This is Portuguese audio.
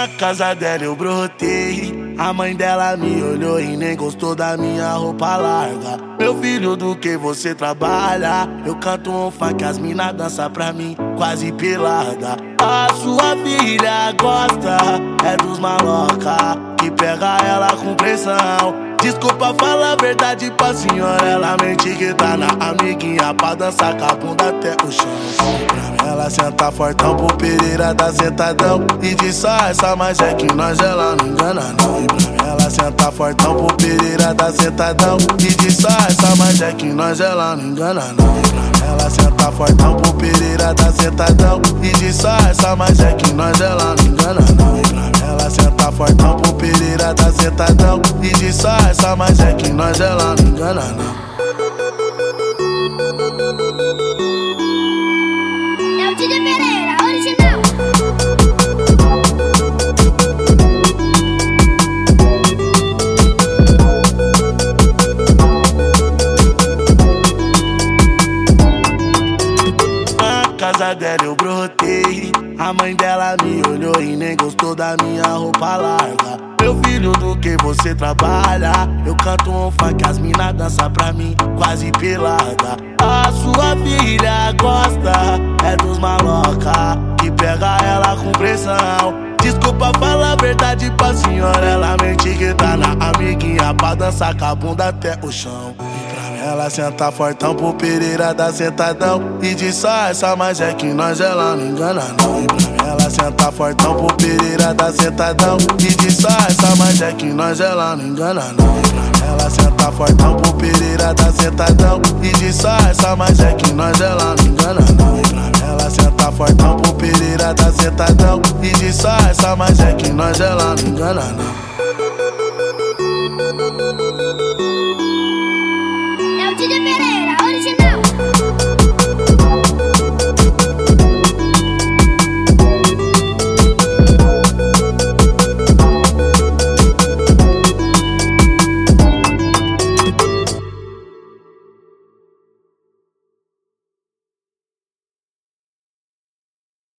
Na casa dela eu brotei. A mãe dela me olhou e nem gostou da minha roupa larga. Meu filho, do que você trabalha? Eu canto um funk, as mina dança pra mim, quase pelada. A sua filha gosta, é dos maloca, pega ela com pressão. Desculpa, fala a verdade pra senhora. Ela mente que tá na amiguinha pra dançar com a bunda até o chão. Pra ela senta fortão pro Pereira da sentadão. E disfarça, mas é que nós ela não engana não. E pra ela senta fortão pro Pereira da sentadão. E disfarça, mas é que nós ela não engana não. E pra ela senta fortão pro Pereira da sentadão. E disfarça, mas é que nós ela não engana não. E pra ela senta fortão tá sentadão E disfarça, mas é que nós ela não engana não. É o Didi Pereira, original. Na casa dela eu brotei. A mãe dela me olhou e nem gostou da minha roupa larga Meu filho, do que você trabalha? Eu canto um funk, as mina dança pra mim, quase pelada. A sua filha gosta, é dos maloca Que pega ela com pressão. Desculpa, fala a verdade pra senhora Ela mente que tá na amiguinha Pra dançar com a bunda até o chão. Ela senta fortão pro Pereira da sentadão. E disfarça, mas é que nós ela não engana não senta fortão pro Pereira da sentadão. E disfarça, mas é que nós ela não engana não. Ela senta fortão pro Pereira da sentadão. E disfarça, mas é que nós ela não engana não. Ela senta fortão pro Pereira tá sentadão. E disfarça, mas é que nós ela não engana não